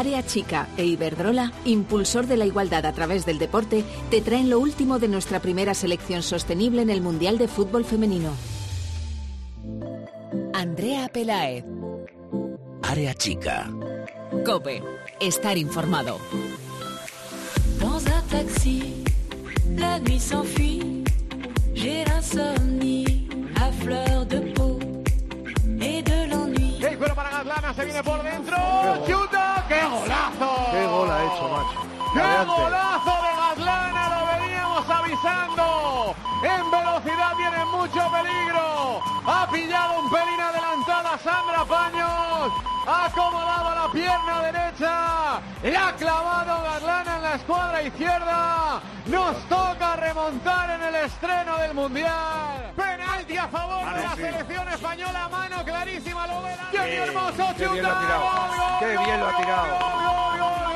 Área Chica e Iberdrola, impulsor de la igualdad a través del deporte, te traen lo último de nuestra primera selección sostenible en el Mundial de Fútbol Femenino. Andrea Pelaez. Área Chica. Cope. Estar informado. Dans un taxi, la nuit s'enfuit. J'ai l'insomnie à fleur de peau et de cuero para Gaslana, se viene por dentro. ¡Chuta! ¡Qué golazo! Qué gol ha hecho, macho. ¡Qué Adelante. golazo de Gaslana! Lo veníamos avisando. En velocidad tiene mucho peligro. Ha pillado un pelín adelantada Sandra Paños. Acomodado la pierna derecha. Le ha clavado Gaslana en la escuadra izquierda. Nos toca remontar en el estreno del Mundial. Penalti a favor de la selección española. Mano clarísima. Lo verá. ¡Qué hermoso Qué bien lo ha tirado. Qué bien lo ha tirado.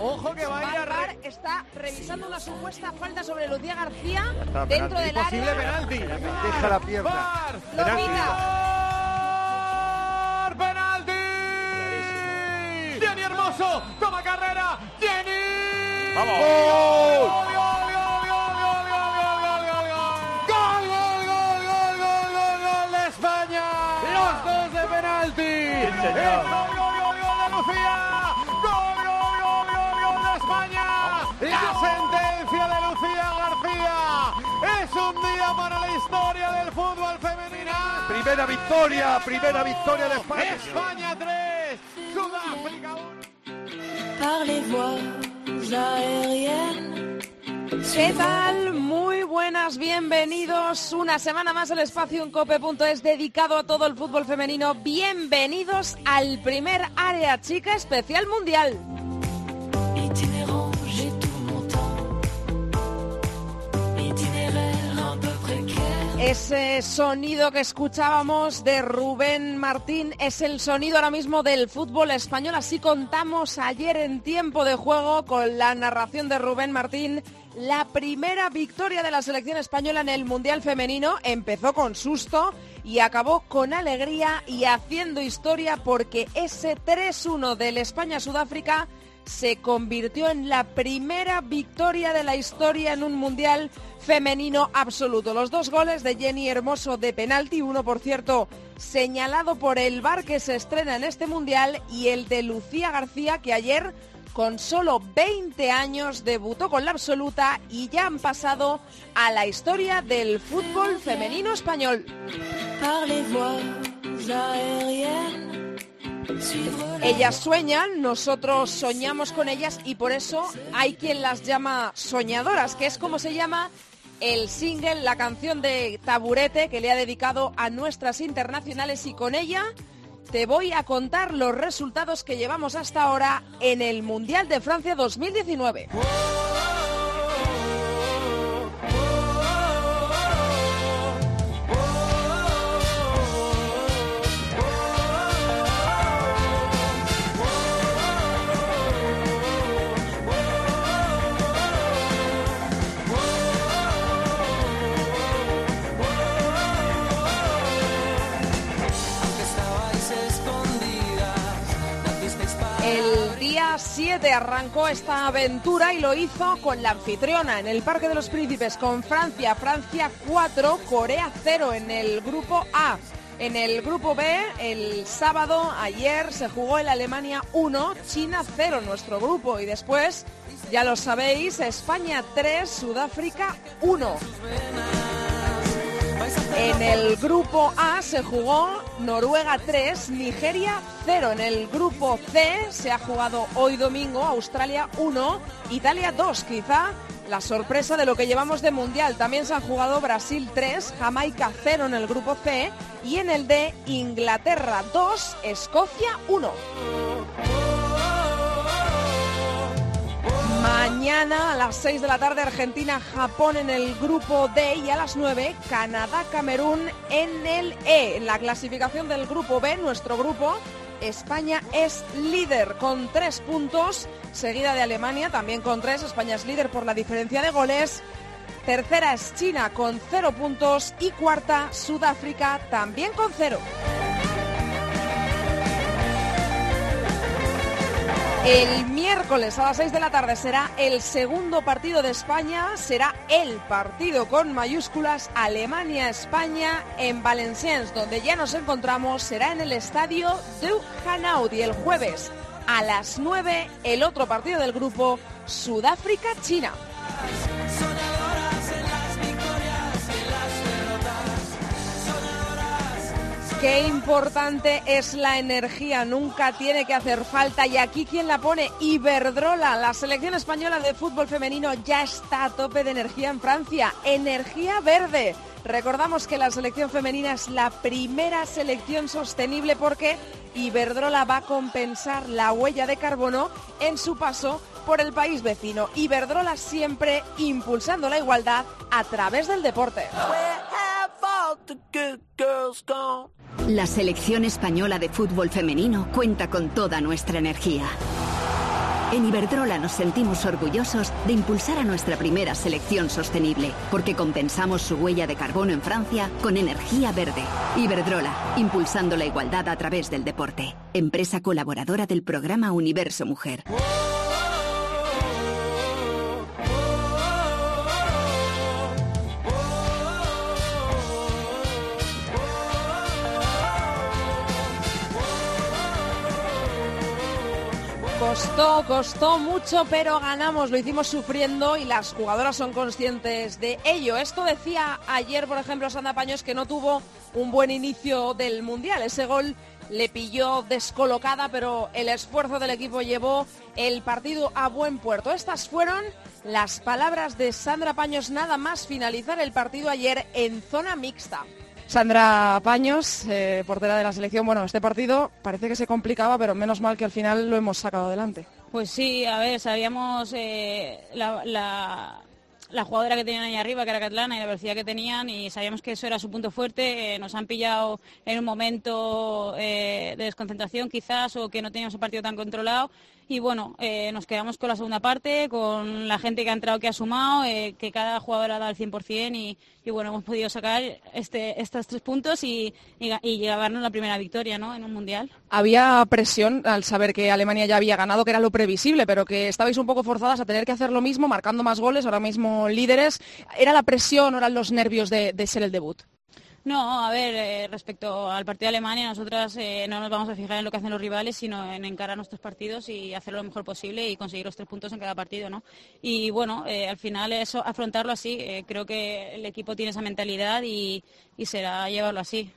Ojo que va a ir a re... está revisando una supuesta falta sobre Lucía García está, dentro del Posible área. penalti. Deja la pierna. Bar, lo penalti. Bar, penalti. Jenny Hermoso toma carrera. Jenny. Vamos. ¡Gol! Gol, gol, gol, gol, gol, gol de España. Los dos de penalti. Para la historia del fútbol femenino. Primera victoria, primera victoria de España. España 3, Sudáfrica 1. Par les voies aériennes. ¿Qué tal? Muy buenas, bienvenidos. Una semana más el espacio en cope.es dedicado a todo el fútbol femenino. Bienvenidos al primer área chica especial mundial. Ese sonido que escuchábamos de Rubén Martín es el sonido ahora mismo del fútbol español. Así contamos ayer en tiempo de juego con la narración de Rubén Martín. La primera victoria de la selección española en el Mundial Femenino empezó con susto y acabó con alegría y haciendo historia porque ese 3-1 del España-Sudáfrica se convirtió en la primera victoria de la historia en un mundial femenino absoluto. Los dos goles de Jenny Hermoso de penalti, uno por cierto señalado por el VAR que se estrena en este mundial y el de Lucía García que ayer con solo 20 años debutó con la absoluta y ya han pasado a la historia del fútbol femenino español. Ellas sueñan, nosotros soñamos con ellas y por eso hay quien las llama soñadoras, que es como se llama el single, la canción de Taburete que le ha dedicado a nuestras internacionales y con ella te voy a contar los resultados que llevamos hasta ahora en el Mundial de Francia 2019. El día 7 arrancó esta aventura y lo hizo con la anfitriona en el Parque de los Príncipes con Francia. Francia 4, Corea 0 en el grupo A. En el grupo B, el sábado, ayer, se jugó el Alemania 1, China 0, nuestro grupo. Y después, ya lo sabéis, España 3, Sudáfrica 1. En el grupo A se jugó Noruega 3, Nigeria 0. En el grupo C se ha jugado hoy domingo Australia 1, Italia 2. Quizá la sorpresa de lo que llevamos de mundial. También se han jugado Brasil 3, Jamaica 0 en el grupo C y en el D Inglaterra 2, Escocia 1. Mañana a las 6 de la tarde Argentina-Japón en el grupo D y a las 9 Canadá-Camerún en el E. En la clasificación del grupo B, nuestro grupo, España es líder con tres puntos, seguida de Alemania también con tres. España es líder por la diferencia de goles. Tercera es China con cero puntos y cuarta Sudáfrica también con cero. El miércoles a las 6 de la tarde será el segundo partido de España, será el partido con mayúsculas Alemania-España en Valenciennes, donde ya nos encontramos, será en el estadio de Hanaud y el jueves a las 9 el otro partido del grupo Sudáfrica-China. Qué importante es la energía, nunca tiene que hacer falta. Y aquí quien la pone, Iberdrola, la selección española de fútbol femenino ya está a tope de energía en Francia. Energía verde. Recordamos que la selección femenina es la primera selección sostenible porque Iberdrola va a compensar la huella de carbono en su paso por el país vecino. Iberdrola siempre impulsando la igualdad a través del deporte. La selección española de fútbol femenino cuenta con toda nuestra energía. En Iberdrola nos sentimos orgullosos de impulsar a nuestra primera selección sostenible, porque compensamos su huella de carbono en Francia con energía verde. Iberdrola, impulsando la igualdad a través del deporte. Empresa colaboradora del programa Universo Mujer. Costó, costó mucho, pero ganamos, lo hicimos sufriendo y las jugadoras son conscientes de ello. Esto decía ayer, por ejemplo, Sandra Paños, que no tuvo un buen inicio del Mundial. Ese gol le pilló descolocada, pero el esfuerzo del equipo llevó el partido a buen puerto. Estas fueron las palabras de Sandra Paños nada más finalizar el partido ayer en zona mixta. Sandra Paños, eh, portera de la selección. Bueno, este partido parece que se complicaba, pero menos mal que al final lo hemos sacado adelante. Pues sí, a ver, sabíamos eh, la, la, jugadora que tenían ahí arriba, que era Catlana, y la velocidad que tenían, y sabíamos que eso era su punto fuerte. Eh, nos han pillado en un momento de desconcentración quizás, o que no teníamos el partido tan controlado y bueno, eh, nos quedamos con la segunda parte, con la gente que ha entrado, que ha sumado, eh, que cada jugador ha dado el 100% y, y bueno, hemos podido sacar este, estos tres puntos y, y, la primera victoria ¿no? en un mundial. Había presión al saber que Alemania ya había ganado, que era lo previsible, pero que estabais un poco forzadas a tener que hacer lo mismo, marcando más goles, ahora mismo líderes. ¿Era la presión o eran los nervios de, de ser el debut? No, a ver, eh, respecto al partido de Alemania, nosotras eh, no nos vamos a fijar en lo que hacen los rivales, sino en encarar nuestros partidos y hacerlo lo mejor posible y conseguir los tres puntos en cada partido, ¿no? Y bueno, eh, al final eso, afrontarlo así, creo que el equipo tiene esa mentalidad y, y será llevarlo así.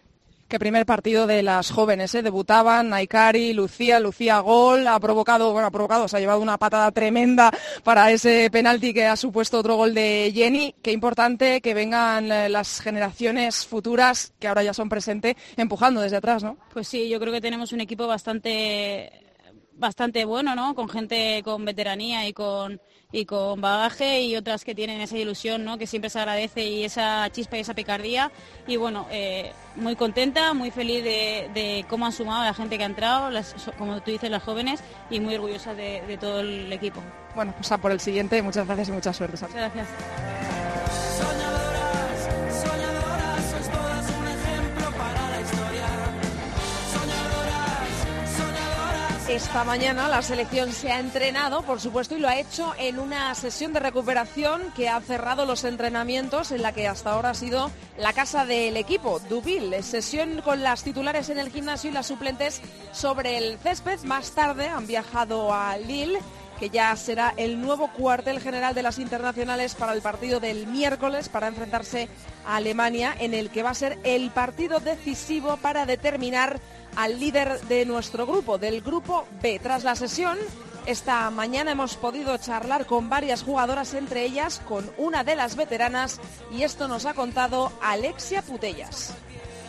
Qué primer partido de las jóvenes, ¿eh? debutaban Naikari, Lucía, Lucía Gol, ha provocado, bueno, ha provocado, se ha llevado una patada tremenda para ese penalti que ha supuesto otro gol de Jenny. Qué importante que vengan las generaciones futuras, que ahora ya son presentes, empujando desde atrás, ¿no? Pues sí, yo creo que tenemos un equipo bastante bastante bueno, ¿no? Con gente con veteranía y con, y con bagaje y otras que tienen esa ilusión, ¿no? Que siempre se agradece y esa chispa y esa picardía. Y bueno, eh, muy contenta, muy feliz de, de, cómo han sumado la gente que ha entrado, las, como tú dices, las jóvenes, y muy orgullosa de, de, todo el equipo. Bueno, pues a por el siguiente. Muchas gracias y mucha suerte. Muchas gracias. Esta mañana la selección se ha entrenado, por supuesto, y lo ha hecho en una sesión de recuperación que ha cerrado los entrenamientos en la que hasta ahora ha sido la casa del equipo, Dubil. Sesión con las titulares en el gimnasio y las suplentes sobre el césped. Más tarde han viajado a Lille que ya será el nuevo cuartel general de las internacionales para el partido del miércoles para enfrentarse a Alemania, en el que va a ser el partido decisivo para determinar al líder de nuestro grupo, del grupo B. Tras la sesión, esta mañana hemos podido charlar con varias jugadoras, entre ellas con una de las veteranas, y esto nos ha contado Alexia Putellas.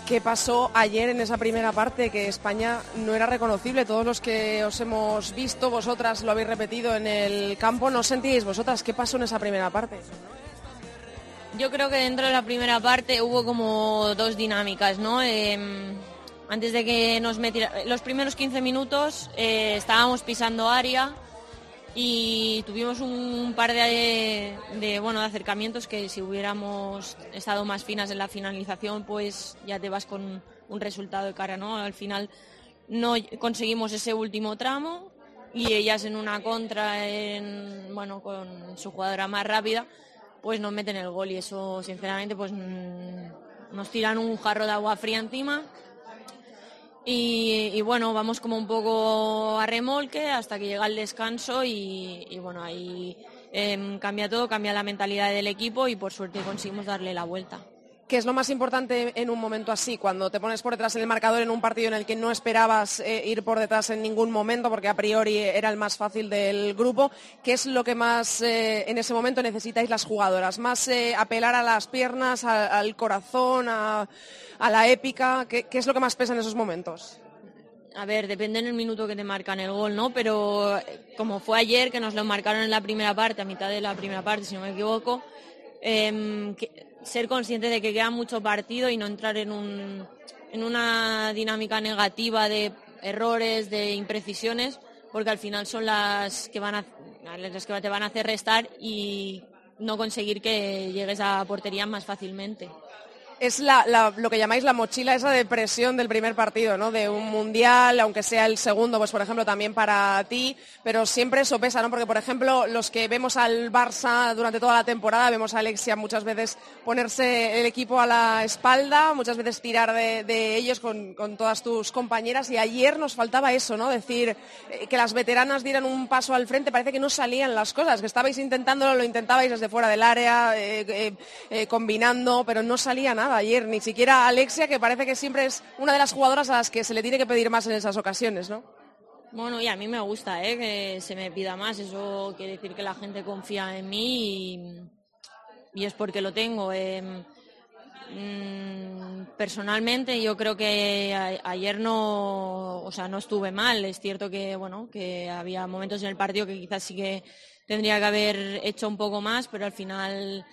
¿Qué pasó ayer en esa primera parte? Que España no era reconocible. Todos los que os hemos visto, vosotras lo habéis repetido en el campo, ¿no sentíais vosotras qué pasó en esa primera parte? Yo creo que dentro de la primera parte hubo como dos dinámicas, ¿no? Eh, antes de que nos metiera, los primeros 15 minutos eh, estábamos pisando área y tuvimos un par de, bueno, de acercamientos que si hubiéramos estado más finas en la finalización, pues ya te vas con un resultado de cara, ¿no? Al final no conseguimos ese último tramo y ellas en una contra, bueno, con su jugadora más rápida, pues nos meten el gol y eso sinceramente pues mm, nos tiran un jarro de agua fría encima y, bueno, vamos como un poco a remolque hasta que llega el descanso y, bueno, ahí em, cambia todo, cambia la mentalidad del equipo y por suerte conseguimos darle la vuelta. ¿Qué es lo más importante en un momento así, cuando te pones por detrás en el marcador en un partido en el que no esperabas eh, ir por detrás en ningún momento, porque a priori era el más fácil del grupo? ¿Qué es lo que más eh, en ese momento necesitáis las jugadoras? ¿Más eh, apelar a las piernas, al corazón, a, la épica? ¿Qué, es lo que más pesa en esos momentos? A ver, depende en el minuto que te marcan el gol, ¿no? Pero como fue ayer, que nos lo marcaron en la primera parte, a mitad de la primera parte, si no me equivoco, em, ser consciente de que queda mucho partido y no entrar en, un, en una dinámica negativa de errores, de imprecisiones, porque al final son las que, van a, las que te van a hacer restar y no conseguir que llegues a portería más fácilmente es lo que llamáis la mochila esa de presión del primer partido, ¿no? De un mundial, aunque sea el segundo, pues por ejemplo también para ti, pero siempre eso pesa, ¿no? Porque por ejemplo los que vemos al Barça durante toda la temporada, vemos a Alexia muchas veces ponerse el equipo a la espalda, muchas veces tirar de, ellos con, todas tus compañeras y ayer nos faltaba eso, ¿no? Decir eh, que las veteranas dieran un paso al frente, parece que no salían las cosas, que estabais intentándolo, lo intentabais desde fuera del área, eh, eh, combinando, pero no salía nada ayer, ni siquiera Alexia, que parece que siempre es una de las jugadoras a las que se le tiene que pedir más en esas ocasiones, ¿no? Bueno, y a mí me gusta ¿eh? que se me pida más, eso quiere decir que la gente confía en mí y, es porque lo tengo. Em, mm, personalmente yo creo que ayer no, o sea, no estuve mal. Es cierto que bueno, que había momentos en el partido que quizás sí que tendría que haber hecho un poco más, pero al final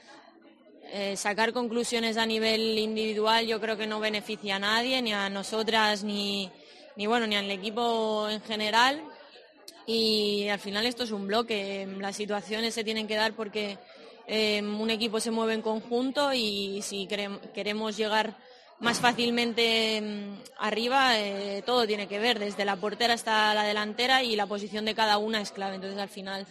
eh, sacar conclusiones a nivel individual yo creo que no beneficia a nadie, ni a nosotras, ni, ni, bueno, ni al equipo en general. Y al final esto es un bloque. Las situaciones se tienen que dar porque eh, un equipo se mueve en conjunto y si queremos llegar más fácilmente mm, arriba, eh, todo tiene que ver, desde la portera hasta la delantera y la posición de cada una es clave. Entonces al final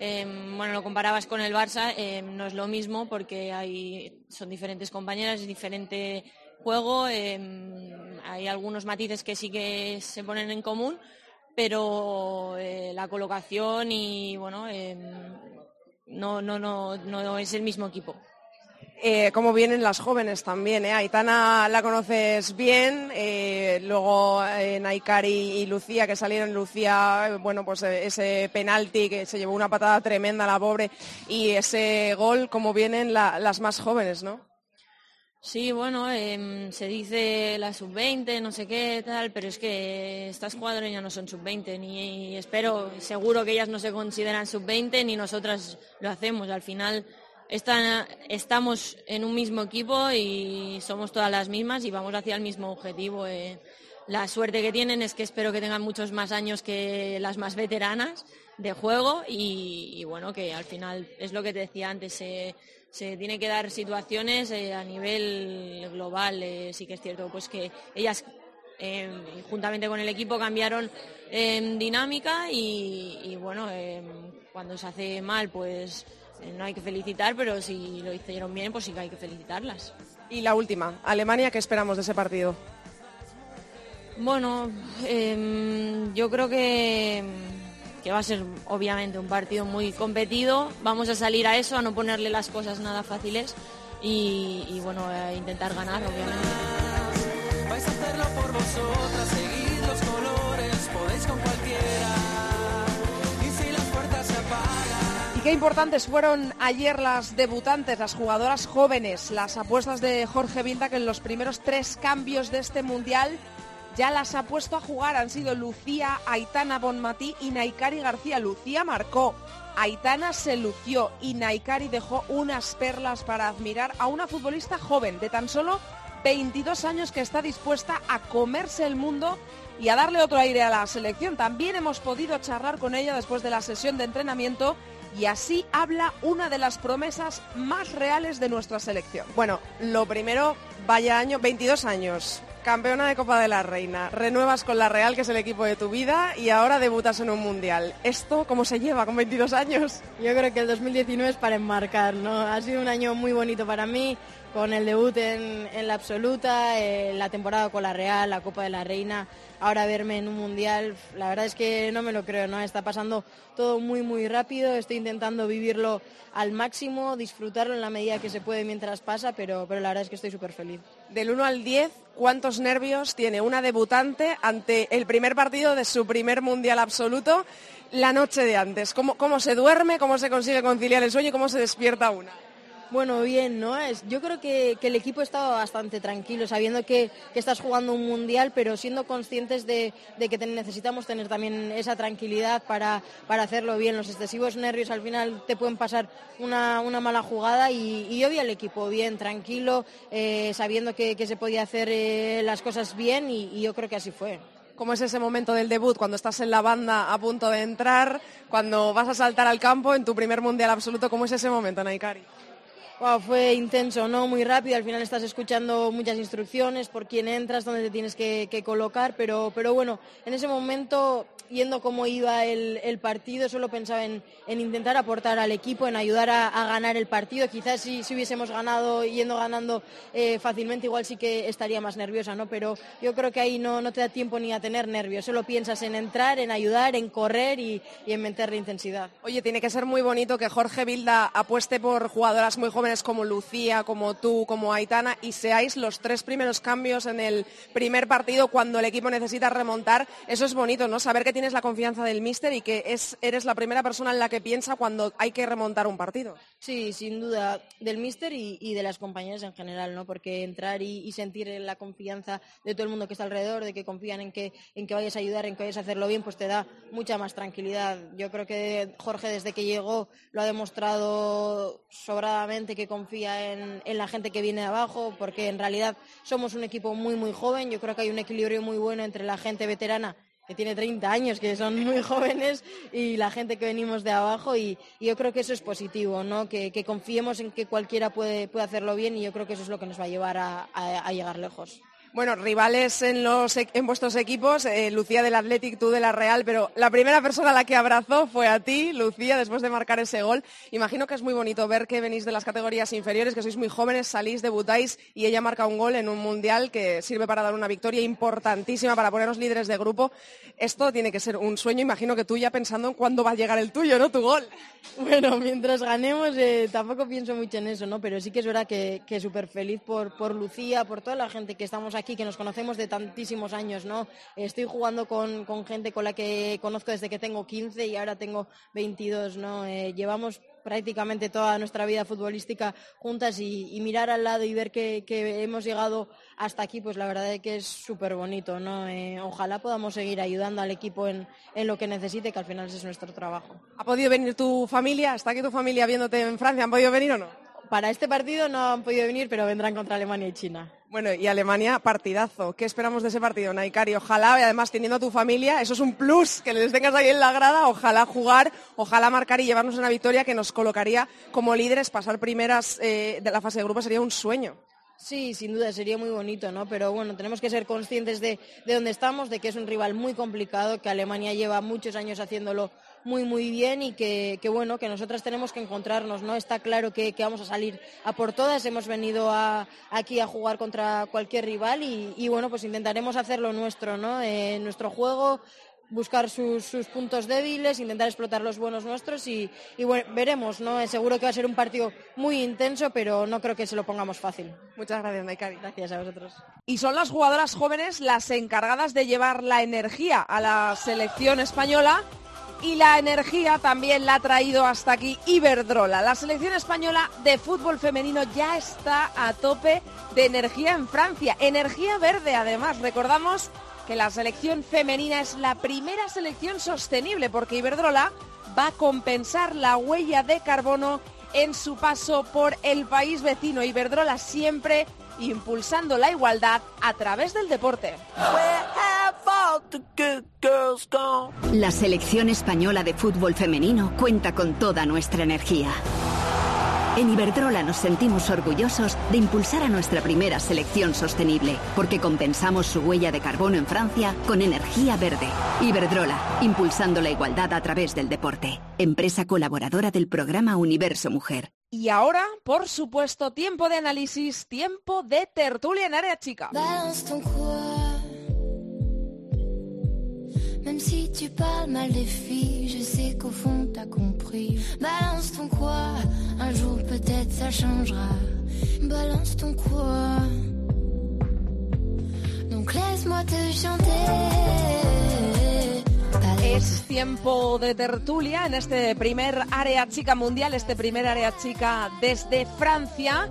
Em, bueno, lo comparabas con el Barça, em, no es lo mismo porque hay, son diferentes compañeras, es diferente juego, em, hay algunos matices que sí que se ponen en común, pero eh, la colocación y bueno, no, no, no, no es el mismo equipo eh, cómo vienen las jóvenes también. ¿eh? Aitana la conoces bien, eh, luego eh, Naikari y Lucía, que salieron Lucía, bueno, pues eh, ese penalti que se llevó una patada tremenda la pobre, y ese gol, cómo vienen las más jóvenes, ¿no? Sí, bueno, em, se dice la sub-20, no sé qué, tal, pero es que estas jugadoras ya no son sub-20, ni espero, seguro que ellas no se consideran sub-20, ni nosotras lo hacemos. Al final estamos en un mismo equipo y somos todas las mismas y vamos hacia el mismo objetivo. Eh. La suerte que tienen es que espero que tengan muchos más años que las más veteranas de juego y, bueno, que al final es lo que te decía antes, se, se tiene que dar situaciones eh, a nivel global. Eh, sí que es cierto pues que ellas juntamente con el equipo cambiaron en dinámica y, bueno, cuando se hace mal pues eh, no hay que felicitar, pero si lo hicieron bien, pues sí que hay que felicitarlas. Y la última, Alemania, ¿qué esperamos de ese partido? Bueno, em, yo creo que, que, va a ser obviamente un partido muy competido. Vamos a salir a eso, a no ponerle las cosas nada fáciles y, y bueno, a intentar ganar, obviamente. Vais a hacerlo por vosotras, seguid los colores, podéis con cualquiera. Qué importantes fueron ayer las debutantes, las jugadoras jóvenes, las apuestas de Jorge Vilda, que en los primeros tres cambios de este Mundial ya las ha puesto a jugar. Han sido Lucía, Aitana Bonmatí y Naikari García. Lucía marcó, Aitana se lució y Naikari dejó unas perlas para admirar a una futbolista joven de tan solo 22 años que está dispuesta a comerse el mundo y a darle otro aire a la selección. También hemos podido charlar con ella después de la sesión de entrenamiento y así habla una de las promesas más reales de nuestra selección. Bueno, lo primero, vaya año, 22 años, campeona de Copa de la Reina, renuevas con la Real, que es el equipo de tu vida, y ahora debutas en un Mundial. ¿Esto cómo se lleva con 22 años? Yo creo que el 2019 es para enmarcar, ¿no? Ha sido un año muy bonito para mí, con el debut en, la absoluta, eh, la temporada con la Real, la Copa de la Reina, ahora verme en un mundial, la verdad es que no me lo creo, ¿no? Está pasando todo muy, muy rápido, estoy intentando vivirlo al máximo, disfrutarlo en la medida que se puede mientras pasa, pero, pero la verdad es que estoy súper feliz. Del 1 al 10, ¿cuántos nervios tiene una debutante ante el primer partido de su primer mundial absoluto la noche de antes? ¿Cómo, cómo se duerme? ¿Cómo se consigue conciliar el sueño? ¿Cómo se despierta una? Bueno, bien, ¿no? Es, yo creo que, el equipo estaba bastante tranquilo, sabiendo que, estás jugando un mundial, pero siendo conscientes de, que necesitamos tener también esa tranquilidad para, para hacerlo bien. Los excesivos nervios al final te pueden pasar una, una mala jugada y, yo vi al equipo bien, tranquilo, eh, sabiendo que, que se podía hacer eh, las cosas bien y, y yo creo que así fue. ¿Cómo es ese momento del debut cuando estás en la banda a punto de entrar, cuando vas a saltar al campo en tu primer mundial absoluto? ¿Cómo es ese momento, Naikari? Wow, fue intenso, ¿no? Muy rápido. Al final estás escuchando muchas instrucciones por quién entras, dónde te tienes que, colocar, pero, pero bueno, en ese momento, yendo cómo iba el, partido, solo pensaba en, en intentar aportar al equipo, en ayudar a, a ganar el partido. Quizás si, si hubiésemos ganado, yendo ganando eh, fácilmente, igual sí que estaría más nerviosa, ¿no? Pero yo creo que ahí no, no te da tiempo ni a tener nervios, solo piensas en entrar, en ayudar, en correr y, y en meterle intensidad. Oye, tiene que ser muy bonito que Jorge Vilda apueste por jugadoras muy jóvenes como Lucía, como tú, como Aitana y seáis los tres primeros cambios en el primer partido cuando el equipo necesita remontar. Eso es bonito, ¿no? Saber que tienes la confianza del míster y que es, eres la primera persona en la que piensa cuando hay que remontar un partido. Sí, sin duda, del míster y, de las compañeras en general, ¿no? Porque entrar y, y sentir la confianza de todo el mundo que está alrededor, de que confían en que, en que vayas a ayudar, en que vayas a hacerlo bien, pues te da mucha más tranquilidad. Yo creo que Jorge desde que llegó lo ha demostrado sobradamente que confía en, la gente que viene de abajo, porque en realidad somos un equipo muy, muy joven. Yo creo que hay un equilibrio muy bueno entre la gente veterana que tiene 30 años, que son muy jóvenes, y la gente que venimos de abajo, y, yo creo que eso es positivo, ¿no? Que, confiemos en que cualquiera puede, puede hacerlo bien, y yo creo que eso es lo que nos va a llevar a llegar lejos. Bueno, rivales en, e- vuestros equipos, eh, Lucía del Athletic, tú de la Real, pero la primera persona a la que abrazó fue a ti, Lucía, después de marcar ese gol. Imagino que es muy bonito ver que venís de las categorías inferiores, que sois muy jóvenes, salís, debutáis y ella marca un gol en un mundial que sirve para dar una victoria importantísima, para ponernos líderes de grupo. Esto tiene que ser un sueño, imagino que tú ya pensando en cuándo va a llegar el tuyo, ¿no? Tu gol. Bueno, mientras ganemos eh, tampoco pienso mucho en eso, ¿no? Pero sí que es verdad que, que súper feliz por, por Lucía, por toda la gente que estamos aquí, que nos conocemos de tantísimos años, ¿no? Estoy jugando con, con gente con la que conozco desde que tengo 15 y ahora tengo 22, ¿no? Eh, llevamos prácticamente toda nuestra vida futbolística juntas y, mirar al lado y ver que, hemos llegado hasta aquí, pues la verdad es que es súper bonito, ¿no? Eh, ojalá podamos seguir ayudando al equipo en, en lo que necesite, que al final es nuestro trabajo. ¿Ha podido venir tu familia? ¿Está aquí tu familia viéndote en Francia? ¿Han podido venir o no? Para este partido no han podido venir, pero vendrán contra Alemania y China. Bueno, y Alemania, partidazo. ¿Qué esperamos de ese partido, Naikari? Ojalá, y además teniendo a tu familia, eso es un plus, que les tengas ahí en la grada, ojalá jugar, ojalá marcar y llevarnos una victoria que nos colocaría como líderes, pasar primeras eh, de la fase de grupo sería un sueño. Sí, sin duda sería muy bonito, ¿no? Pero bueno, tenemos que ser conscientes de, de dónde estamos, de que es un rival muy complicado, que Alemania lleva muchos años haciéndolo muy, muy bien y que, que, bueno, que nosotras tenemos que encontrarnos, ¿no? Está claro que, que vamos a salir a por todas, hemos venido a- aquí a jugar contra cualquier rival y, y, bueno, pues intentaremos hacer lo nuestro, ¿no? Eh, nuestro juego, buscar sus, sus puntos débiles, intentar explotar los buenos nuestros y, y bueno, veremos, ¿no? Seguro que va a ser un partido muy intenso, pero no creo que se lo pongamos fácil. Muchas gracias, Naikari. Gracias a vosotros. Y son las jugadoras jóvenes las encargadas de llevar la energía a la selección española y la energía también la ha traído hasta aquí Iberdrola. La selección española de fútbol femenino ya está a tope de energía en Francia. Energía verde además. Recordamos que la selección femenina es la primera selección sostenible porque Iberdrola va a compensar la huella de carbono en su paso por el país vecino. Iberdrola siempre impulsando la igualdad a través del deporte. La selección española de fútbol femenino cuenta con toda nuestra energía. En Iberdrola nos sentimos orgullosos de impulsar a nuestra primera selección sostenible, porque compensamos su huella de carbono en Francia con energía verde. Iberdrola, impulsando la igualdad a través del deporte. Empresa colaboradora del programa Universo Mujer. Y ahora, por supuesto, tiempo de análisis, tiempo de tertulia en área chica. Même si tu parles mal des filles, je sais qu'au fond t'as compris. Balance ton quoi Un jour peut-être ça changera. Balance ton quoi Donc laisse-moi te chanter. Es tiempo de tertulia en este primer área chica mundial, este primer área chica desde Francia.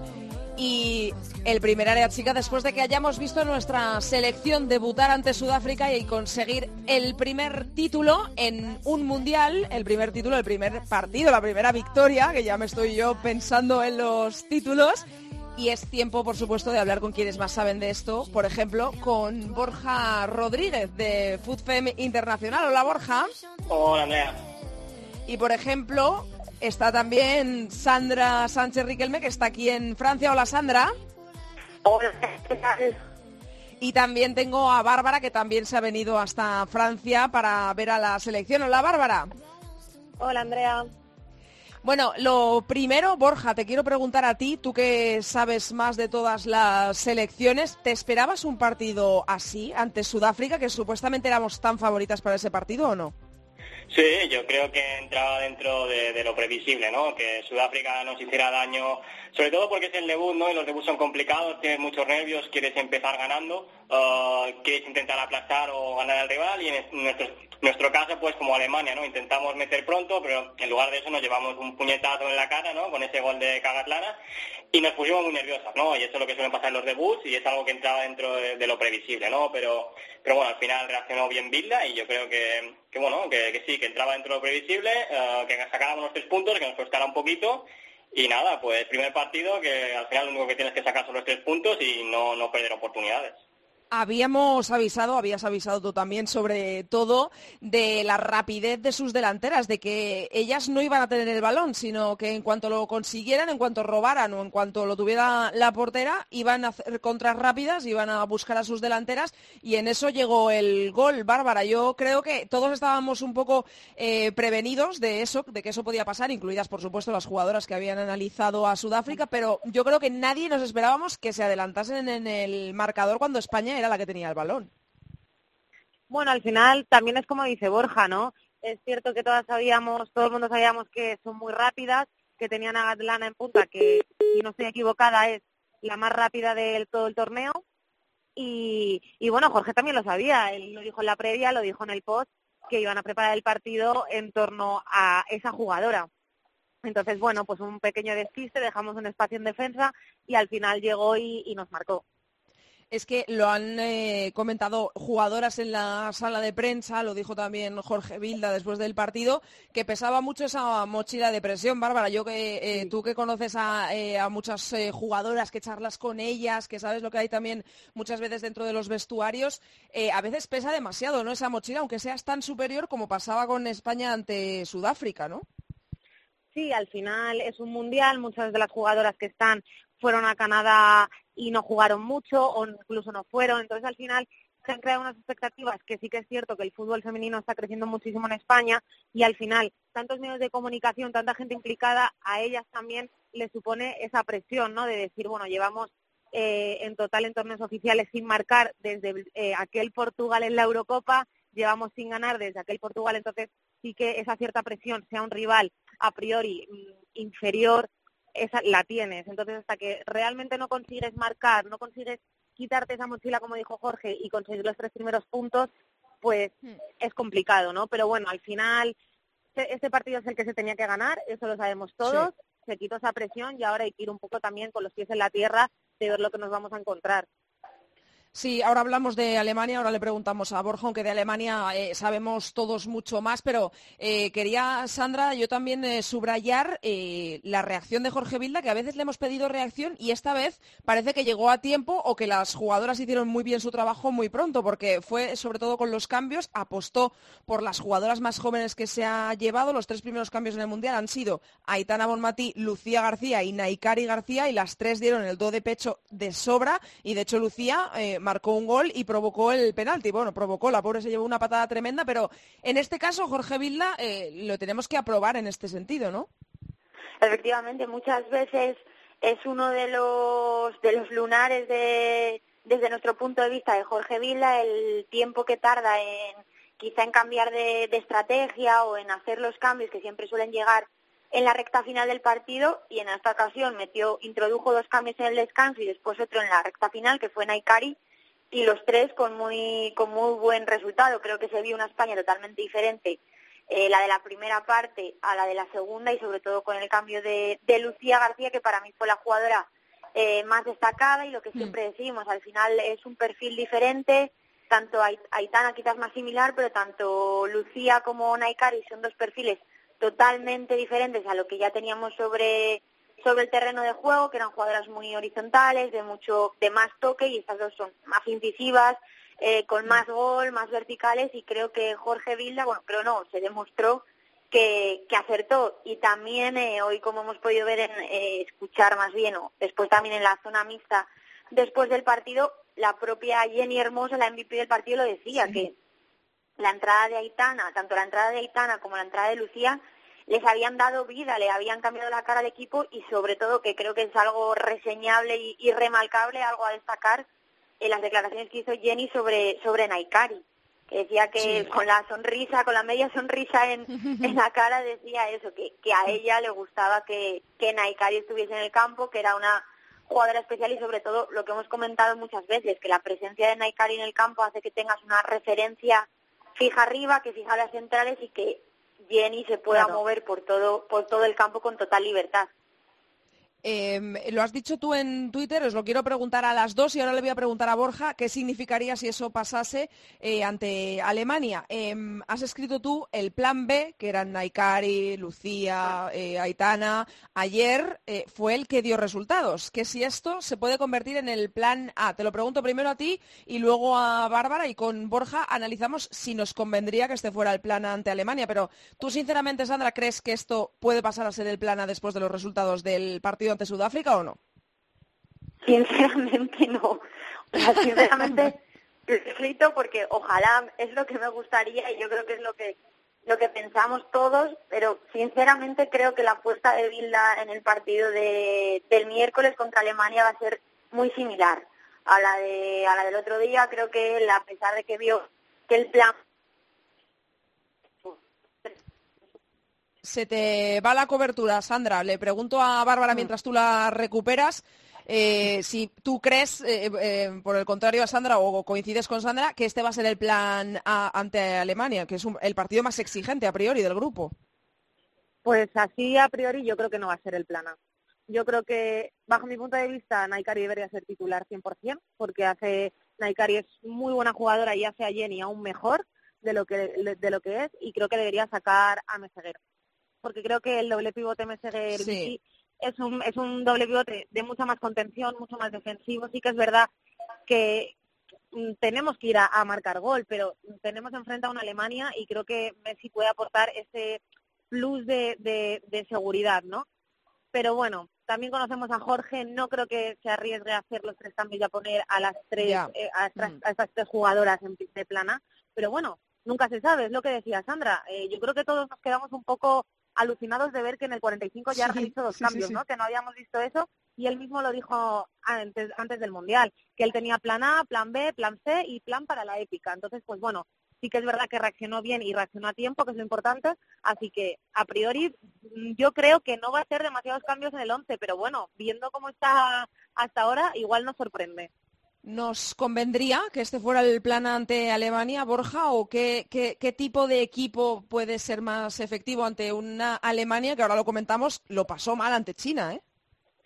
Y el primer área chica después de que hayamos visto nuestra selección debutar ante Sudáfrica y conseguir el primer título en un mundial, el primer título, el primer partido, la primera victoria, que ya me estoy yo pensando en los títulos. Y es tiempo, por supuesto, de hablar con quienes más saben de esto. Por ejemplo, con Borja Rodríguez de FoodFem Internacional. Hola, Borja. Hola, Andrea. Y por ejemplo, está también Sandra Sánchez Riquelme, que está aquí en Francia. Hola, Sandra. Hola, ¿qué tal? Y también tengo a Bárbara, que también se ha venido hasta Francia para ver a la selección. Hola, Bárbara. Hola, Andrea. Bueno, lo primero, Borja, te quiero preguntar a ti, tú que sabes más de todas las selecciones, ¿te esperabas un partido así ante Sudáfrica, que supuestamente éramos tan favoritas para ese partido o no? Sí, yo creo que entraba dentro de, lo previsible, ¿no? Que Sudáfrica nos hiciera daño, sobre todo porque es el debut, ¿no? Y los debuts son complicados, tienes muchos nervios, quieres empezar ganando, uh, quieres intentar aplastar o ganar al rival y en nuestro, nuestro caso, pues como Alemania, ¿no? Intentamos meter pronto, pero en lugar de eso nos llevamos un puñetazo en la cara, ¿no? Con ese gol de Cagatlana y nos pusimos muy nerviosas, ¿no? Y eso es lo que suelen pasar en los debuts y es algo que entraba dentro de, lo previsible, ¿no? Pero, pero bueno, al final reaccionó bien Bilda y yo creo que, que bueno, que, que sí, que entraba dentro de lo previsible, uh, que sacáramos los tres puntos, que nos costara un poquito y nada, pues primer partido que al final lo único que tienes que sacar son los tres puntos y no, no perder oportunidades. Habíamos avisado, habías avisado tú también sobre todo de la rapidez de sus delanteras, de que ellas no iban a tener el balón, sino que en cuanto lo consiguieran, en cuanto robaran o en cuanto lo tuviera la portera, iban a hacer contras rápidas, iban a buscar a sus delanteras y en eso llegó el gol, Bárbara. Yo creo que todos estábamos un poco eh, prevenidos de eso, de que eso podía pasar, incluidas por supuesto las jugadoras que habían analizado a Sudáfrica, pero yo creo que nadie nos esperábamos que se adelantasen en el marcador cuando España era la que tenía el balón. Bueno, al final también es como dice Borja, ¿no? Es cierto que todas sabíamos, todo el mundo sabíamos que son muy rápidas, que tenían a Gatlana en punta, que si no estoy equivocada es la más rápida de todo el torneo. Y, y bueno, Jorge también lo sabía, él lo dijo en la previa, lo dijo en el post, que iban a preparar el partido en torno a esa jugadora. Entonces, bueno, pues un pequeño despiste, dejamos un espacio en defensa y al final llegó y nos marcó es que lo han eh, comentado jugadoras en la sala de prensa, lo dijo también Jorge Vilda después del partido, que pesaba mucho esa mochila de presión, Bárbara. Yo que eh, tú que conoces a, eh, a muchas jugadoras, que charlas con ellas, que sabes lo que hay también muchas veces dentro de los vestuarios, a veces pesa demasiado, ¿no? Esa mochila, aunque seas tan superior como pasaba con España ante Sudáfrica, ¿no? Sí, al final es un mundial, muchas de las jugadoras que están fueron a Canadá y no jugaron mucho o incluso no fueron. Entonces, al final se han creado unas expectativas que sí que es cierto que el fútbol femenino está creciendo muchísimo en España y al final tantos medios de comunicación, tanta gente implicada, a ellas también les supone esa presión, ¿no? De decir, bueno, llevamos eh, en total en torneos oficiales sin marcar desde eh, aquel Portugal en la Eurocopa, llevamos sin ganar desde aquel Portugal, entonces sí que esa cierta presión, sea un rival a priori mm, inferior, esa, la tienes. Entonces, hasta que realmente no consigues marcar, no consigues quitarte esa mochila, como dijo Jorge, y conseguir los tres primeros puntos, pues es complicado, ¿no? Pero bueno, al final, este partido es el que se tenía que ganar, eso lo sabemos todos, se quitó esa presión y ahora hay que ir un poco también con los pies en la tierra de ver lo que nos vamos a encontrar. Sí, ahora hablamos de Alemania, ahora le preguntamos a Borja, aunque de Alemania eh, sabemos todos mucho más, pero eh, quería, Sandra, yo también eh, subrayar la reacción de Jorge Vilda, que a veces le hemos pedido reacción y esta vez parece que llegó a tiempo o que las jugadoras hicieron muy bien su trabajo muy pronto, porque fue sobre todo con los cambios, apostó por las jugadoras más jóvenes que se ha llevado. Los tres primeros cambios en el Mundial han sido Aitana Bonmatí, Lucía García y Naikari García y las tres dieron el do de pecho de sobra y de hecho Lucía marcó un gol y provocó el penalti. Bueno, provocó, la pobre se llevó una patada tremenda, pero en este caso Jorge Vilda eh, lo tenemos que aprobar en este sentido, ¿no? Efectivamente, muchas veces es uno de los, de los lunares de, desde nuestro punto de vista de Jorge Vilda el tiempo que tarda en quizá en cambiar de, de estrategia o en hacer los cambios que siempre suelen llegar en la recta final del partido y en esta ocasión metió, introdujo dos cambios en el descanso y después otro en la recta final, que fue Naikari, y los tres con muy, con muy buen resultado. Creo que se vio una España totalmente diferente, eh, la de la primera parte a la de la segunda y sobre todo con el cambio de, de Lucía García, que para mí fue la jugadora eh, más destacada y lo que mm. siempre decimos, al final es un perfil diferente, tanto Aitana quizás más similar, pero tanto Lucía como Naikari son dos perfiles totalmente diferentes a lo que ya teníamos sobre sobre el terreno de juego, que eran jugadoras muy horizontales, de mucho, de más toque, y estas dos son más incisivas, eh, con más gol, más verticales, y creo que Jorge Vilda, bueno, creo no, se demostró que, que acertó. Y también eh, hoy, como hemos podido ver, en, eh, escuchar más bien, o después también en la zona mixta, después del partido, la propia Jenny Hermosa, la MVP del partido, lo decía, que la entrada de Aitana, tanto la entrada de Aitana como la entrada de Lucía, les habían dado vida, le habían cambiado la cara al equipo y sobre todo, que creo que es algo reseñable y, remarcable, algo a destacar, en las declaraciones que hizo Jenny sobre, sobre Naikari, que decía que con la sonrisa, con la media sonrisa en, en la cara, decía eso, que, que a ella le gustaba que, que Naikari estuviese en el campo, que era una jugadora especial y sobre todo lo que hemos comentado muchas veces, que la presencia de Naikari en el campo hace que tengas una referencia fija arriba, que fija las centrales y que Jenny se pueda mover por todo, por todo el campo con total libertad. Em, lo has dicho tú en Twitter, os lo quiero preguntar a las dos y ahora le voy a preguntar a Borja qué significaría si eso pasase eh, ante Alemania. Em, has escrito tú el plan B, que eran Naikari, Lucía, eh, Aitana. Ayer eh, fue el que dio resultados. Que si esto se puede convertir en el plan A. Te lo pregunto primero a ti y luego a Bárbara y con Borja analizamos si nos convendría que este fuera el plan A ante Alemania. Pero tú, sinceramente, Sandra, ¿crees que esto puede pasar a ser el plan A después de los resultados del partido? Ante Sudáfrica o no? Sinceramente no. Sinceramente escrito porque ojalá es lo que me gustaría y yo creo que es lo que lo que pensamos todos, pero sinceramente creo que la apuesta de Vilda en el partido de, del miércoles contra Alemania va a ser muy similar a la de a la del otro día. Creo que él, a pesar de que vio que el plan se te va la cobertura, Sandra. Le pregunto a Bárbara mm. mientras tú la recuperas. Eh, si tú crees, eh, eh, por el contrario a Sandra, o coincides con Sandra, que este va a ser el plan ante Alemania, que es el partido más exigente a priori del grupo. Pues así a priori yo creo que no va a ser el plan A. Yo creo que, bajo mi punto de vista, Naikari debería ser titular 100%, porque hace Naikari es muy buena jugadora y hace a Jenny aún mejor de lo que, de lo que es, y creo que debería sacar a Meseguer porque creo que el doble pivote MSG sí. es un es un doble pivote de mucha más contención, mucho más defensivo. Sí que es verdad que mm, tenemos que ir a, marcar gol, pero tenemos enfrente a una Alemania y creo que Messi puede aportar ese plus de, de, seguridad, ¿no? Pero bueno, también conocemos a Jorge, no creo que se arriesgue a hacer los tres cambios y a poner a las tres, eh, a, estas, mm. a, estas, tres jugadoras en de plana, pero bueno, nunca se sabe, es lo que decía Sandra. Eh, yo creo que todos nos quedamos un poco alucinados de ver que en el 45 ya sí, realizó dos cambios, ¿no? Que no habíamos visto eso y él mismo lo dijo antes, antes del Mundial, que él tenía plan A, plan B, plan C y plan para la épica. Entonces, pues bueno, sí que es verdad que reaccionó bien y reaccionó a tiempo, que es lo importante, así que a priori mm, yo creo que no va a ser demasiados cambios en el 11, pero bueno, viendo cómo está hasta ahora, igual nos sorprende. ¿Nos convendría que este fuera el plan ante Alemania, Borja? ¿O qué, qué, tipo de equipo puede ser más efectivo ante una Alemania que ahora lo comentamos, lo pasó mal ante China? ¿eh?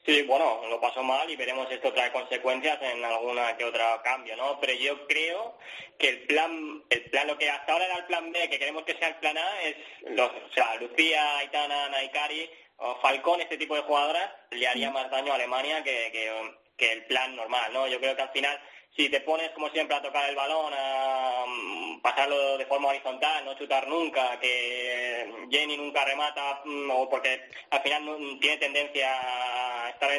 Sí, bueno, lo pasó mal y veremos esto trae consecuencias en alguna que otra cambio, ¿no? Pero yo creo que el plan, el plan, lo que hasta ahora era el plan B, que queremos que sea el plan A, es, los, o sea, Lucía, Aitana, Naikari, o Falcón, este tipo de jugadoras, le haría más daño a Alemania que, que, que el plan normal, ¿no? Yo creo que al final si te pones como siempre a tocar el balón, a mm, pasarlo de forma horizontal, no chutar nunca, que Jenny nunca remata, mm, o porque al final no, tiene tendencia a estar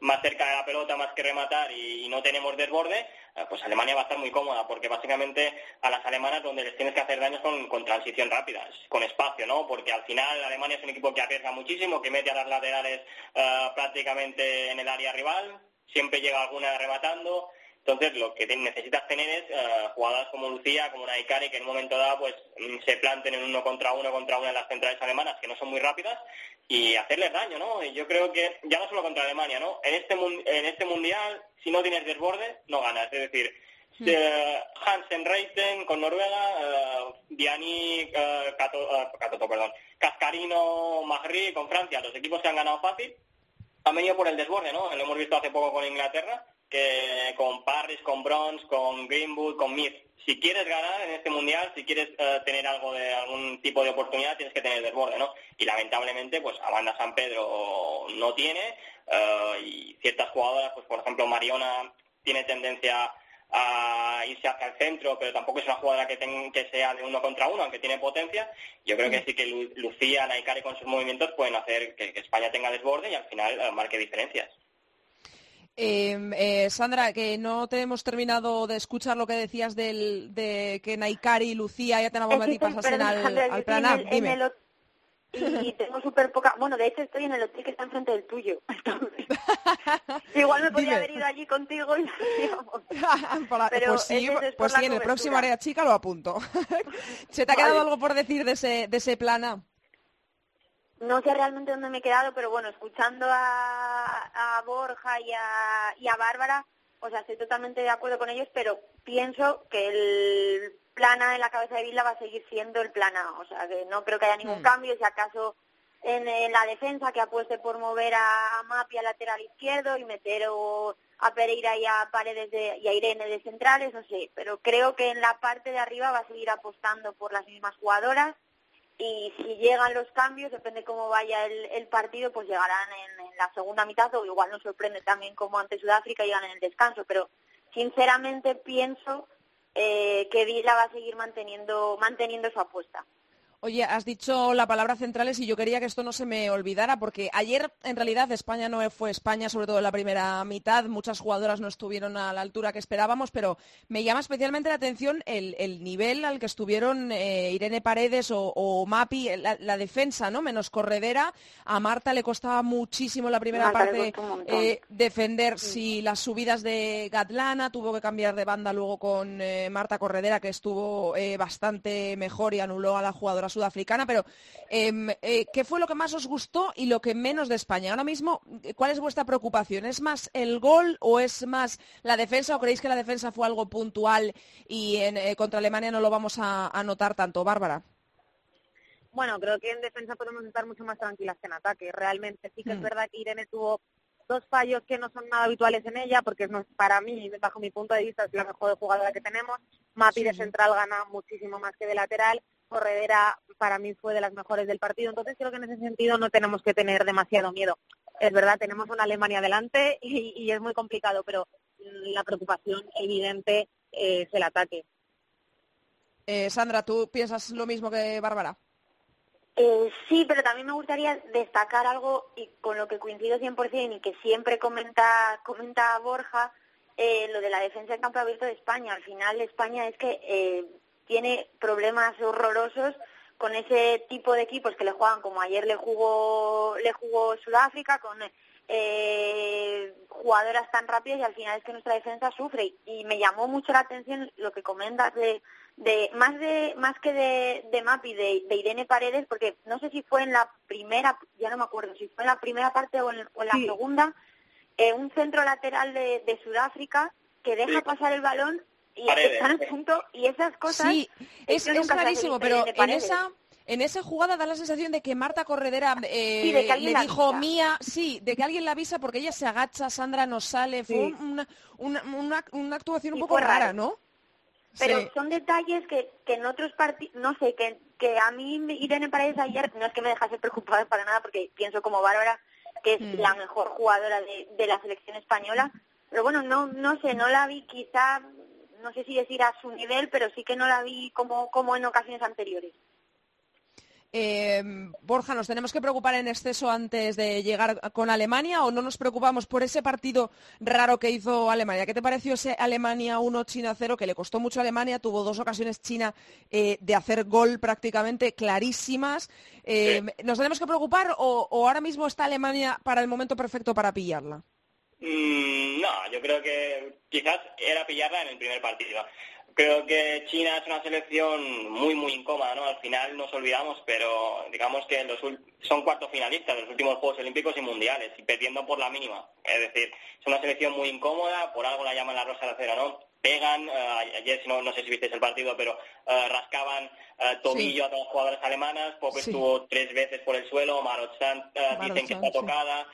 más cerca de la pelota más que rematar y, no tenemos desborde, eh, pues Alemania va a estar muy cómoda, porque básicamente a las alemanas donde les tienes que hacer daño son con transición rápida, con espacio, ¿no? Porque al final Alemania es un equipo que arriesga muchísimo, que mete a las laterales eh, prácticamente en el área rival, siempre llega alguna rematando, entonces, lo que necesitas tener es uh, jugadoras como Lucía, como Naikari, que en un momento dado pues mm, se planten en uno contra uno contra una de las centrales alemanas, que no son muy rápidas, y hacerles daño, ¿no? Y yo creo que, ya no solo contra Alemania, ¿no? En este, en este mundial, si no tienes desborde, no ganas. Es decir, hmm. eh, Hansen Reiten con Noruega, uh, Diani, Cato, perdón, Cascarino, Magri con Francia, los equipos que han ganado fácil, han venido por el desborde, ¿no? Lo hemos visto hace poco con Inglaterra, que con Parris, con Bronze, con Greenwood, con Smith. Si quieres ganar en este mundial, si quieres eh, tener algo de algún tipo de oportunidad, tienes que tener desborde, ¿no? Y lamentablemente, pues Amanda San Pedro no tiene eh, y ciertas jugadoras, pues por ejemplo Mariona tiene tendencia a irse hacia el centro, pero tampoco es una jugadora que, que sea de uno contra uno, aunque tiene potencia. Yo creo que sí que Lucía, Naikari con sus movimientos pueden hacer que, que España tenga desborde y al final eh, marque diferencias. Em, eh, Sandra, que no te hemos terminado de escuchar lo que decías del, de que Naikari y Lucía ya tenemos a pasasen al, al plan A. Dime. Y tengo súper poca... Bueno, de hecho estoy en el hotel que está enfrente del tuyo. Igual me podría haber ido allí contigo y Pero pues sí, pues sí en el próximo área chica lo apunto. ¿Se te ha quedado algo por decir de ese, de ese plan A? no sé realmente dónde me he quedado, pero bueno, escuchando a, Borja y a, y a Bárbara, o sea, estoy totalmente de acuerdo con ellos, pero pienso que el plana en la cabeza de Vila va a seguir siendo el plana, o sea, que no creo que haya ningún hmm. cambio, si acaso en, la defensa que apueste por mover a, Mapi al lateral izquierdo y meter a Pereira y a Paredes y a Irene de centrales, no sé, pero creo que en la parte de arriba va a seguir apostando por las mismas jugadoras. Y si llegan los cambios, depende cómo vaya el, partido, pues llegarán en, la segunda mitad o igual nos sorprende también como ante Sudáfrica llegan en el descanso, pero sinceramente pienso eh, que Vila va a seguir manteniendo, manteniendo su apuesta. Oye, has dicho la palabra centrales y yo quería que esto no se me olvidara porque ayer en realidad España no fue España, sobre todo en la primera mitad. Muchas jugadoras no estuvieron a la altura que esperábamos, pero me llama especialmente la atención el, nivel al que estuvieron eh, Irene Paredes o, Mapi, la, defensa, ¿no? Menos corredera. A Marta le costaba muchísimo la primera parte eh, defender si las subidas de Gatlana, tuvo que cambiar de banda luego con eh, Marta Corredera, que estuvo bastante mejor y anuló a la jugadora sudafricana, pero em, eh, ¿qué fue lo que más os gustó y lo que menos de España? Ahora mismo, ¿cuál es vuestra preocupación? ¿Es más el gol o es más la defensa o creéis que la defensa fue algo puntual y en, eh, contra Alemania no lo vamos a, notar tanto? Bárbara. Bueno, creo que en defensa podemos estar mucho más tranquilas que en ataque. Realmente sí que es hmm. verdad que Irene tuvo dos fallos que no son nada habituales en ella, porque no, para mí, bajo mi punto de vista, es la mejor jugadora que tenemos. Mapi de central gana muchísimo más que de lateral Corredera para mí fue de las mejores del partido, entonces creo que en ese sentido no tenemos que tener demasiado miedo. Es verdad, tenemos una Alemania adelante y, es muy complicado, pero la preocupación evidente es el ataque. Eh, Sandra, ¿tú piensas lo mismo que Bárbara? Eh, sí, pero también me gustaría destacar algo y con lo que coincido 100% y que siempre comenta, comenta Borja, eh, lo de la defensa del campo abierto de España. Al final España es que eh, tiene problemas horrorosos con ese tipo de equipos que le juegan como ayer le jugó le jugó Sudáfrica con eh, jugadoras tan rápidas y al final es que nuestra defensa sufre. Y me llamó mucho la atención lo que comentas de, de más de más que de, de Mapi de, de Irene Paredes porque no sé si fue en la primera ya no me acuerdo si fue en la primera parte o en, la segunda eh, un centro lateral de, de Sudáfrica que deja pasar el balón y están punto y esas cosas sí es, es clarísimo pero en esa en esa jugada da la sensación de que Marta Corredera eh, Sí, de que alguien le dijo avisa. mía, sí, de que alguien la avisa porque ella se agacha, Sandra no sale, fue Sí. una, una, una, una actuación un poco rara, raro. ¿no? Pero Sí. son detalles que, que en otros partidos, no sé, que, que a mí me- Irene Paredes ayer no es que me dejase preocupada para nada porque pienso como Bárbara que es Mm. la mejor jugadora de, de la selección española, pero bueno, no no sé, no la vi quizá, no sé si decir a su nivel, pero sí que no la vi como, como en ocasiones anteriores. Eh, Borja, ¿nos tenemos que preocupar en exceso antes de llegar con Alemania o no nos preocupamos por ese partido raro que hizo Alemania? ¿Qué te pareció ese Alemania 1, China 0 que le costó mucho a Alemania? Tuvo dos ocasiones China eh, de hacer gol prácticamente clarísimas. Eh, ¿Nos tenemos que preocupar o, o ahora mismo está Alemania para el momento perfecto para pillarla? Mm, no, yo creo que quizás era pillarla en el primer partido. Creo que China es una selección muy, muy incómoda, ¿no? Al final nos olvidamos, pero digamos que los son cuartos finalistas de los últimos Juegos Olímpicos y Mundiales, y perdiendo por la mínima. Es decir, es una selección muy incómoda, por algo la llaman la rosa de acero, ¿no? Pegan, eh, ayer si no, no sé si visteis el partido, pero eh, rascaban eh, tobillo a todas las jugadoras alemanas, Pop Sí. estuvo tres veces por el suelo, Marochan eh, dicen que Marotzan, está sí.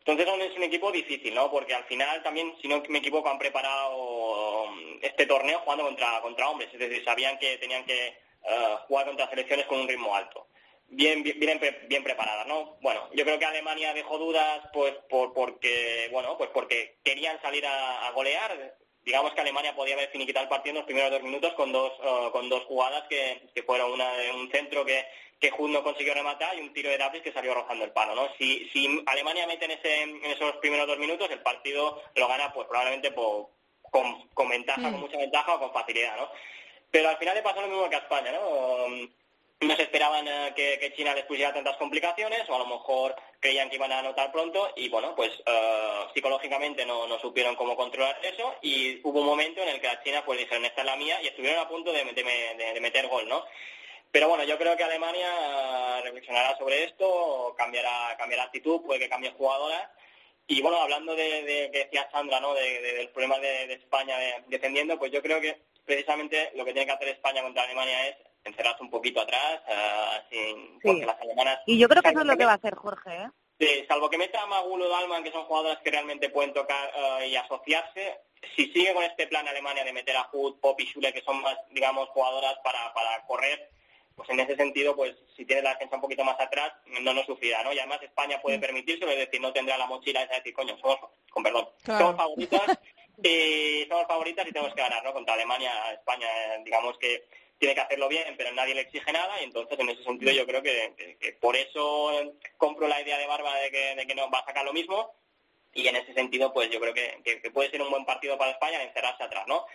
Entonces aún es un equipo difícil, ¿no? Porque al final también, si no me equivoco, han preparado um, este torneo jugando contra, contra hombres. Es decir, sabían que tenían que eh, jugar contra selecciones con un ritmo alto. Bien, bien, bien, pre- bien preparadas, ¿no? Bueno, yo creo que Alemania dejó dudas, pues, por, porque, bueno, pues porque querían salir a, a golear. Digamos que Alemania podía haber finiquitado el partido en los primeros dos minutos con dos, eh, con dos jugadas que, que fueron una de un centro que, que Hood no consiguió rematar y un tiro de Dapris que salió rozando el palo, ¿no? Si, si Alemania mete en, ese, en esos primeros dos minutos, el partido lo gana pues probablemente por- con, con ventaja, Mm. con mucha ventaja o con facilidad, ¿no? Pero al final le pasó lo mismo que a España, ¿no? Um, No se esperaban eh, que, que China les pusiera tantas complicaciones o a lo mejor creían que iban a anotar pronto y bueno, pues eh, psicológicamente no, no supieron cómo controlar eso y hubo un momento en el que a China pues dijeron esta es la mía y estuvieron a punto de, de- de- de meter gol, ¿no? Pero bueno, yo creo que Alemania reflexionará sobre esto, cambiará, cambiará actitud, puede que cambie jugadora. Y bueno, hablando de, de que decía Sandra, ¿no? De, de- del problema de, España de- defendiendo, pues yo creo que precisamente lo que tiene que hacer España contra Alemania es encerrarse un poquito atrás, eh, sin, porque las alemanas... Y yo creo que eso es lo que va a hacer Jorge, ¿eh? Sí, salvo que meta a Magulo Dalman, que son jugadoras que realmente pueden tocar eh, y asociarse, si sigue con este plan Alemania de meter a Hood, Pop y Schule, que son más, digamos, jugadoras para, para correr, pues en ese sentido, pues si tiene la defensa un poquito más atrás, no nos sufrirá, ¿no? Y además España puede permitírselo, es decir, no tendrá la mochila esa de decir, coño, somos, con perdón, Claro. somos favoritas y somos favoritas y tenemos que ganar, ¿no? Contra Alemania, España, eh, digamos que tiene que hacerlo bien, pero nadie le exige nada y entonces en ese sentido yo creo que, que- que por eso eh, compro la idea de Barba de que, de que no va a sacar lo mismo y en ese sentido pues yo creo que, que- que puede ser un buen partido para España encerrarse atrás, ¿no?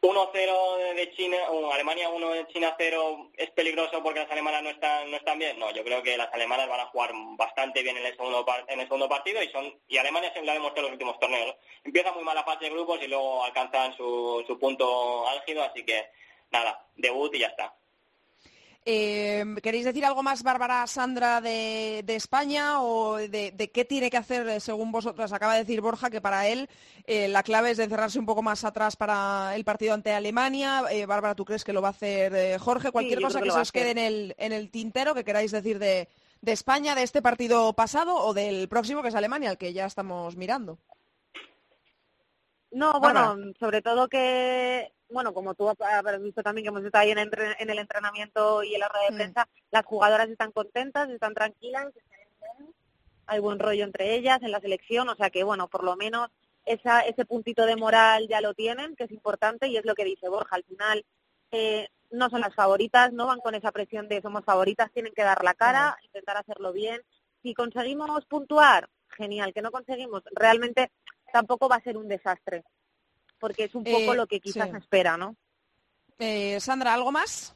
1-0 de China, o Alemania 1 de China 0 es peligroso porque las alemanas no están no están bien. No, yo creo que las alemanas van a jugar bastante bien en el segundo en el segundo partido y son y Alemania siempre lo ha demostrado en los últimos torneos. Empieza muy mala fase de grupos y luego alcanzan su, su punto álgido, así que nada, debut y ya está. Eh, ¿Queréis decir algo más, Bárbara, Sandra, de, de España o de, de qué tiene que hacer eh, según vosotras? Acaba de decir Borja que para él eh, la clave es de cerrarse un poco más atrás para el partido ante Alemania. Eh, Bárbara, ¿tú crees que lo va a hacer eh, Jorge? Cualquier cosa que se os quede en el, en el tintero que queráis decir de, de España, de este partido pasado o del próximo que es Alemania, al que ya estamos mirando. No, Bárbara. bueno, sobre todo que, bueno, como tú habrás visto también que hemos estado ahí en, entre- en el entrenamiento y en la rueda de Mm. prensa, las jugadoras están contentas, están tranquilas, hay buen rollo entre ellas en la selección, o sea que, bueno, por lo menos esa, ese puntito de moral ya lo tienen, que es importante y es lo que dice Borja, al final eh, no son las favoritas, no van con esa presión de somos favoritas, tienen que dar la cara, intentar hacerlo bien. Si conseguimos puntuar, genial, que no conseguimos, realmente tampoco va a ser un desastre, porque es un poco Eh, lo que quizás sí. espera, ¿no? Eh, Sandra, ¿algo más?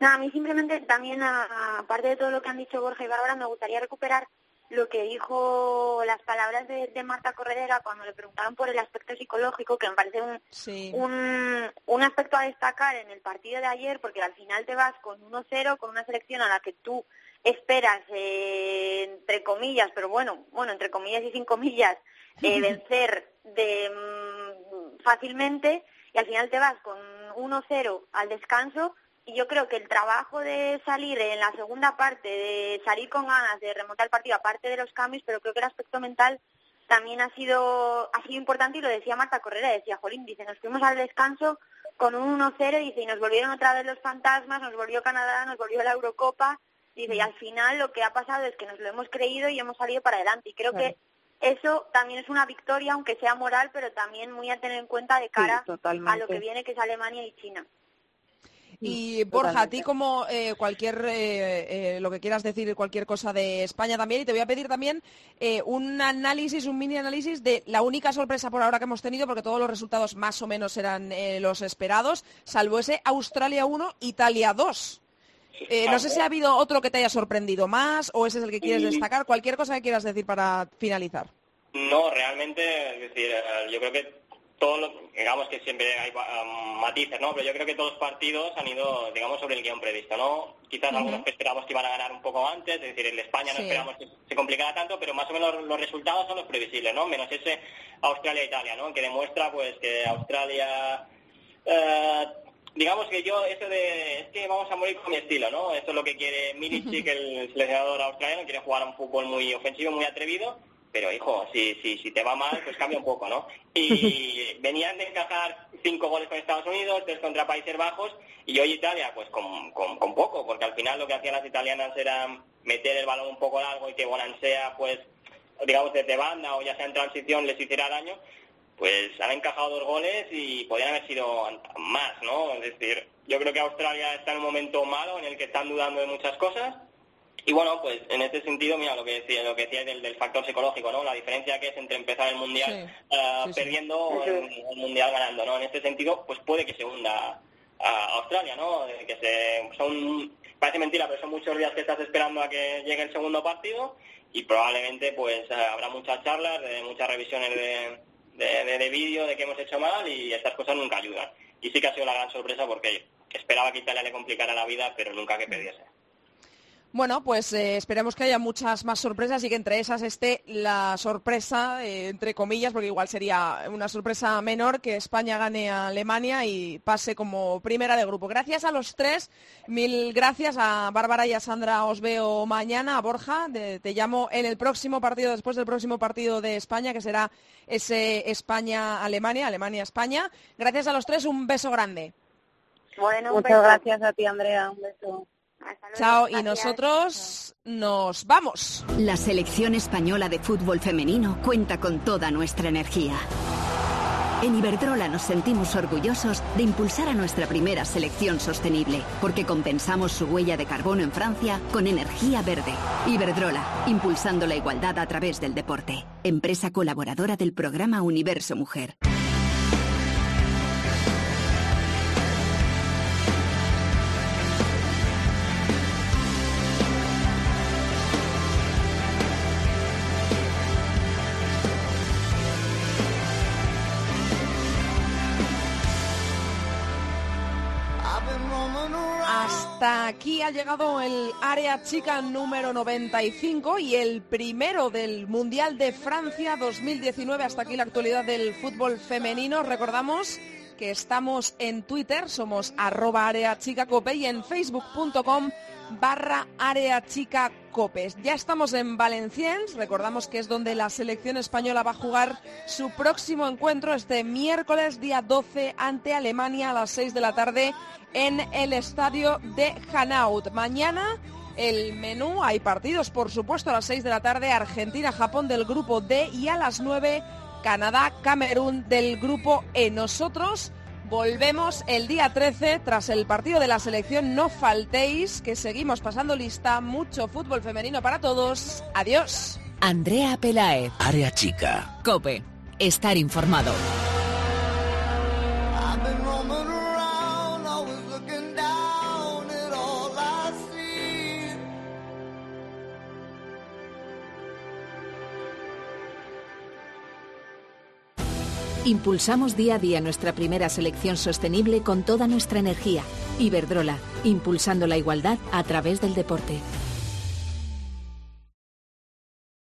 Nada, a mí simplemente también, a- aparte de todo lo que han dicho Borja y Bárbara, me gustaría recuperar lo que dijo las palabras de, de Marta Corredera cuando le preguntaron por el aspecto psicológico, que me parece un, Sí. un, un aspecto a destacar en el partido de ayer, porque al final te vas con 1-0, con una selección a la que tú esperas, eh, entre comillas, pero bueno, bueno, entre comillas y sin comillas, eh, vencer de mm, fácilmente, y al final te vas con 1-0 al descanso, y yo creo que el trabajo de salir en la segunda parte, de salir con ganas de remontar el partido, aparte de los cambios, pero creo que el aspecto mental también ha sido, ha sido importante y lo decía Marta Correra, decía, Jolín, dice, nos fuimos al descanso con un 1-0 dice, y nos volvieron otra vez los fantasmas, nos volvió Canadá, nos volvió la Eurocopa, dice, y al final lo que ha pasado es que nos lo hemos creído y hemos salido para adelante. Y creo que eso también es una victoria, aunque sea moral, pero también muy a tener en cuenta de cara a lo que viene, que es Alemania y China. Y Borja, a ti como eh, cualquier, eh, eh, lo que quieras decir, cualquier cosa de España también, y te voy a pedir también un análisis, un mini análisis de la única sorpresa por ahora que hemos tenido, porque todos los resultados más o menos eran los esperados, salvo ese Australia 1, Italia 2. No sé si ha habido otro que te haya sorprendido más o ese es el que quieres destacar. Cualquier cosa que quieras decir para finalizar. No, realmente, es decir, yo creo que todos digamos que siempre hay um, matices, ¿no? Pero yo creo que todos los partidos han ido, digamos, sobre el guion previsto, ¿no? Quizás algunos que esperamos que iban a ganar un poco antes, es decir, el España no esperamos que se complicara tanto, pero más o menos los resultados son los previsibles, ¿no? Menos ese Australia-Italia, ¿no? Que demuestra, pues, que Australia... Eh, digamos que yo, eso de, es que vamos a morir con mi estilo, ¿no? Eso es lo que quiere Milicic, el seleccionador australiano, quiere jugar un fútbol muy ofensivo, muy atrevido, pero hijo, si, si, si te va mal, pues cambia un poco, ¿no? Y venían de encajar cinco goles con Estados Unidos, tres contra Países Bajos, y hoy Italia, pues con, con, poco, porque al final lo que hacían las italianas era meter el balón un poco largo y que sea pues, digamos, desde banda o ya sea en transición les hiciera daño, pues han encajado dos goles y podrían haber sido más, ¿no? Es decir, yo creo que Australia está en un momento malo en el que están dudando de muchas cosas, y bueno, pues en este sentido, mira, lo que decía, lo que decía del, factor psicológico, ¿no? La diferencia que es entre empezar el Mundial eh, perdiendo o el, Mundial ganando, ¿no? En este sentido, pues puede que se hunda a Australia, ¿no? Que se, son, parece mentira, pero son muchos días que estás esperando a que llegue el segundo partido y probablemente pues eh, habrá muchas charlas, muchas revisiones de, de, de vídeo de que hemos hecho mal y estas cosas nunca ayudan. Y sí que ha sido la gran sorpresa porque esperaba que Italia le complicara la vida, pero nunca que perdiese. Bueno, pues eh, esperemos que haya muchas más sorpresas y que entre esas esté la sorpresa, eh, entre comillas, porque igual sería una sorpresa menor que España gane a Alemania y pase como primera de grupo. Gracias a los tres, mil gracias a Bárbara y a Sandra, os veo mañana, a Borja, te llamo en el próximo partido, después del próximo partido de España, que será ese España-Alemania, Alemania-España. Gracias a los tres, un beso grande. Bueno, muchas gracias a ti, Andrea, un beso. Chao, y nosotros nos vamos. La selección española de fútbol femenino cuenta con toda nuestra energía. En Iberdrola nos sentimos orgullosos de impulsar a nuestra primera selección sostenible, porque compensamos su huella de carbono en Francia con energía verde. Iberdrola, impulsando la igualdad a través del deporte. Empresa colaboradora del programa Universo Mujer. Hasta aquí ha llegado el área chica número 95 y el primero del Mundial de Francia 2019. Hasta aquí la actualidad del fútbol femenino. Recordamos que estamos en Twitter, somos arroba área chica cope y en facebook.com barra área chica copes. Ya estamos en Valenciennes, recordamos que es donde la selección española va a jugar su próximo encuentro este miércoles día 12 ante Alemania a las 6 de la tarde en el estadio de Hanaut. Mañana el menú, hay partidos por supuesto a las 6 de la tarde, Argentina-Japón del grupo D y a las 9 Canadá-Camerún del grupo E. Nosotros volvemos el día 13 tras el partido de la selección. No faltéis, que seguimos pasando lista. Mucho fútbol femenino para todos. Adiós. Andrea Pelaez. Área chica. Cope. Estar informado. Impulsamos día a día nuestra primera selección sostenible con toda nuestra energía. Iberdrola, impulsando la igualdad a través del deporte.